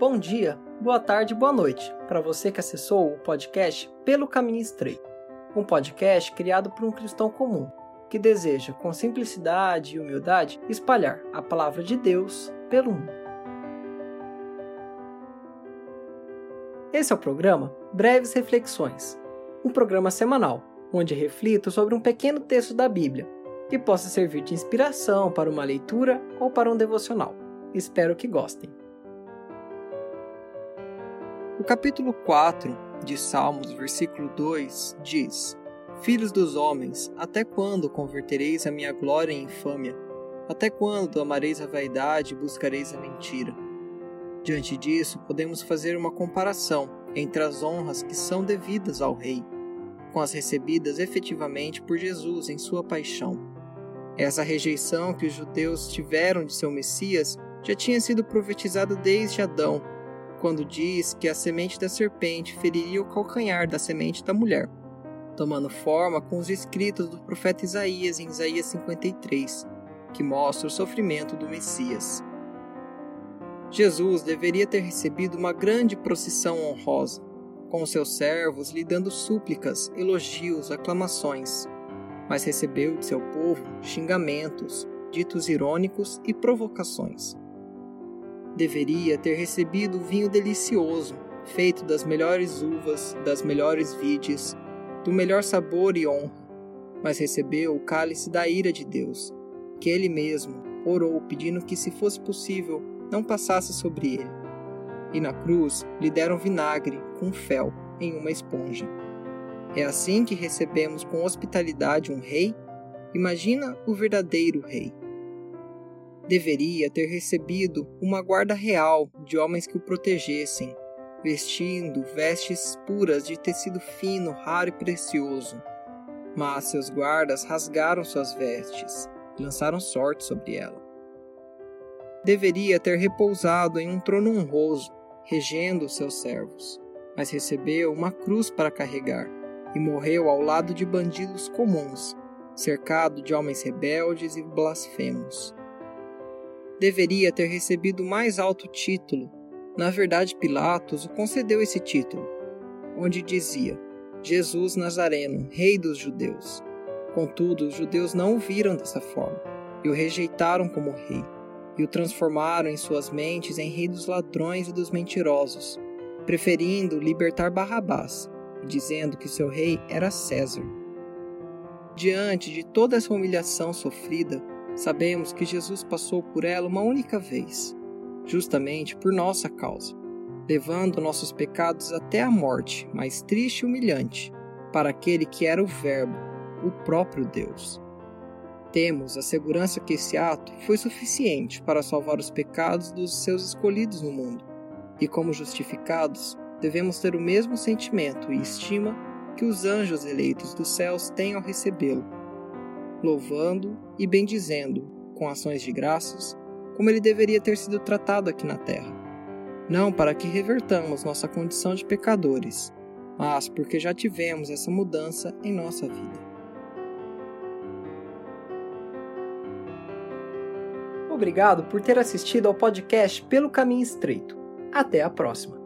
Bom dia, boa tarde, boa noite para você que acessou o podcast Pelo Caminho Estreito, um podcast criado por um cristão comum que deseja, com simplicidade e humildade, espalhar a palavra de Deus pelo mundo. Esse é o programa Breves Reflexões, um programa semanal onde reflito sobre um pequeno texto da Bíblia que possa servir de inspiração para uma leitura ou para um devocional. Espero que gostem. O capítulo 4 de Salmos, versículo 2, diz: Filhos dos homens, até quando convertereis a minha glória em infâmia? Até quando amareis a vaidade e buscareis a mentira? Diante disso, podemos fazer uma comparação entre as honras que são devidas ao Rei, com as recebidas efetivamente por Jesus em sua paixão. Essa rejeição que os judeus tiveram de seu Messias já tinha sido profetizada desde Adão, quando diz que a semente da serpente feriria o calcanhar da semente da mulher, tomando forma com os escritos do profeta Isaías em Isaías 53, que mostra o sofrimento do Messias. Jesus deveria ter recebido uma grande procissão honrosa, com seus servos lhe dando súplicas, elogios, aclamações mas recebeu de seu povo xingamentos, ditos irônicos e provocações. Deveria ter recebido vinho delicioso, feito das melhores uvas, das melhores vides, do melhor sabor e honra, mas recebeu o cálice da ira de Deus, que ele mesmo orou pedindo que, se fosse possível, não passasse sobre ele. E na cruz lhe deram vinagre com fel em uma esponja. É assim que recebemos com hospitalidade um rei? Imagina o verdadeiro rei. Deveria ter recebido uma guarda real de homens que o protegessem, vestindo vestes puras de tecido fino, raro e precioso. Mas seus guardas rasgaram suas vestes e lançaram sorte sobre ela. Deveria ter repousado em um trono honroso, regendo os seus servos, mas recebeu uma cruz para carregar e morreu ao lado de bandidos comuns, cercado de homens rebeldes e blasfemos. Deveria ter recebido mais alto título. Na verdade, Pilatos o concedeu esse título, onde dizia: Jesus Nazareno, Rei dos Judeus. Contudo, os judeus não o viram dessa forma e o rejeitaram como rei, e o transformaram em suas mentes em rei dos ladrões e dos mentirosos, preferindo libertar Barrabás dizendo que seu rei era César. Diante de toda essa humilhação sofrida, sabemos que Jesus passou por ela uma única vez, justamente por nossa causa, levando nossos pecados até a morte mais triste e humilhante para aquele que era o Verbo, o próprio Deus. Temos a segurança que esse ato foi suficiente para salvar os pecados dos seus escolhidos no mundo, e como justificados, devemos ter o mesmo sentimento e estima que os anjos eleitos dos céus têm ao recebê-lo, louvando e bendizendo, com ações de graças, como ele deveria ter sido tratado aqui na terra. Não para que revertamos nossa condição de pecadores, mas porque já tivemos essa mudança em nossa vida. Obrigado por ter assistido ao podcast Pelo Caminho Estreito. Até a próxima!